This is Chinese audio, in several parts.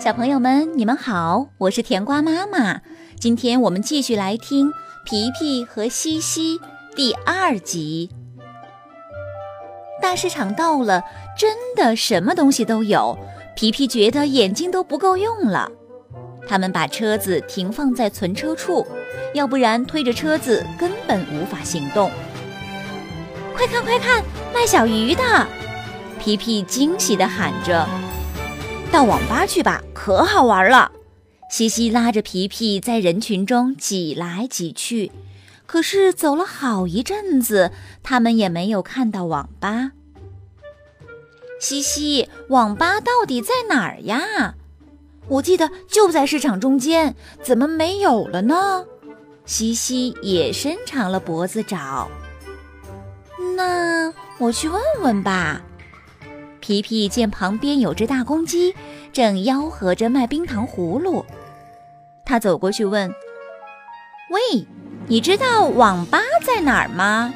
小朋友们，你们好，我是甜瓜妈妈。今天我们继续来听《皮皮和西西》第二集。大市场到了，真的什么东西都有。皮皮觉得眼睛都不够用了。他们把车子停放在存车处，要不然推着车子根本无法行动。快看快看，卖小鱼的！皮皮惊喜地喊着。到网吧去吧，可好玩了。西西拉着皮皮在人群中挤来挤去，可是走了好一阵子，他们也没有看到网吧。西西，网吧到底在哪儿呀？我记得就在市场中间，怎么没有了呢？西西也伸长了脖子找。那我去问问吧。皮皮见旁边有只大公鸡，正吆喝着卖冰糖葫芦，他走过去问：“喂，你知道网吧在哪儿吗？”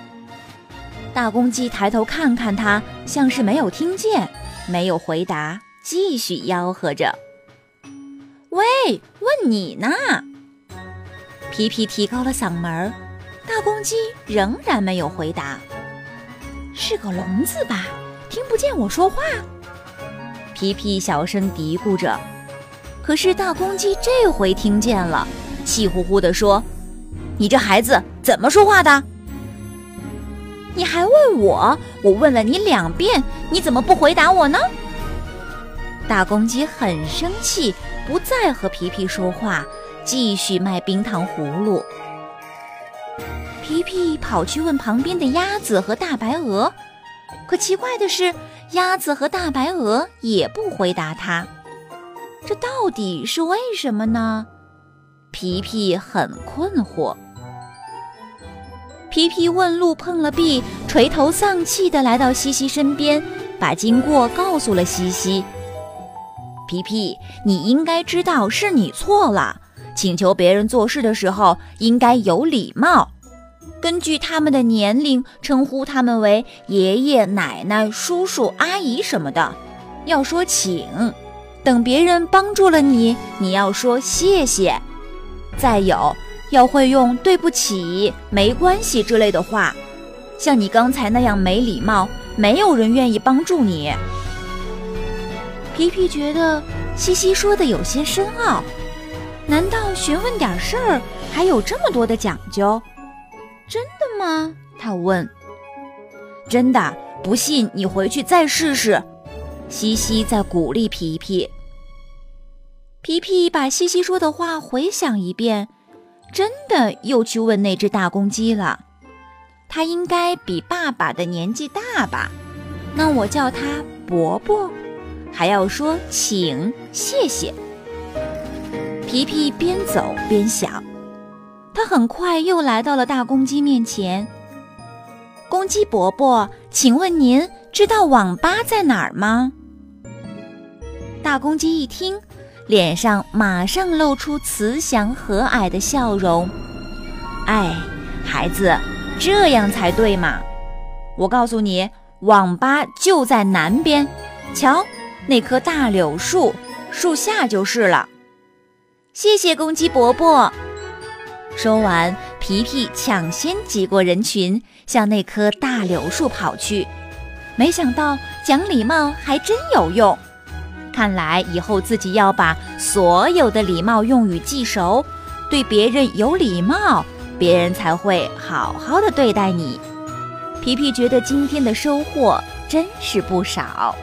大公鸡抬头看看他，像是没有听见，没有回答，继续吆喝着：“喂，问你呢。”皮皮提高了嗓门，大公鸡仍然没有回答。是个聋子吧？听不见我说话，皮皮小声嘀咕着。可是大公鸡这回听见了，气呼呼地说：“你这孩子怎么说话的？你还问我？我问了你两遍，你怎么不回答我呢？”大公鸡很生气，不再和皮皮说话，继续卖冰糖葫芦。皮皮跑去问旁边的鸭子和大白鹅。可奇怪的是，鸭子和大白鹅也不回答他。这到底是为什么呢？皮皮很困惑。皮皮问路碰了壁，垂头丧气地来到西西身边，把经过告诉了西西。皮皮，你应该知道是你错了，请求别人做事的时候应该有礼貌。根据他们的年龄，称呼他们为爷爷、奶奶、叔叔、阿姨什么的。要说请，等别人帮助了你，你要说谢谢。再有，要会用对不起、没关系之类的话。像你刚才那样没礼貌，没有人愿意帮助你。皮皮觉得西西说的有些深奥，难道询问点事儿还有这么多的讲究？真的吗？他问。真的，不信你回去再试试。西西在鼓励皮皮。皮皮把西西说的话回想一遍，真的又去问那只大公鸡了。他应该比爸爸的年纪大吧？那我叫他伯伯，还要说请、谢谢。皮皮边走边想。他很快又来到了大公鸡面前。公鸡伯伯，请问您知道网吧在哪儿吗？大公鸡一听，脸上马上露出慈祥和蔼的笑容。哎，孩子，这样才对嘛！我告诉你，网吧就在南边，瞧，那棵大柳树，树下就是了。谢谢公鸡伯伯。说完，皮皮抢先挤过人群，向那棵大柳树跑去。没想到讲礼貌还真有用，看来以后自己要把所有的礼貌用语记熟，对别人有礼貌，别人才会好好的对待你。皮皮觉得今天的收获真是不少。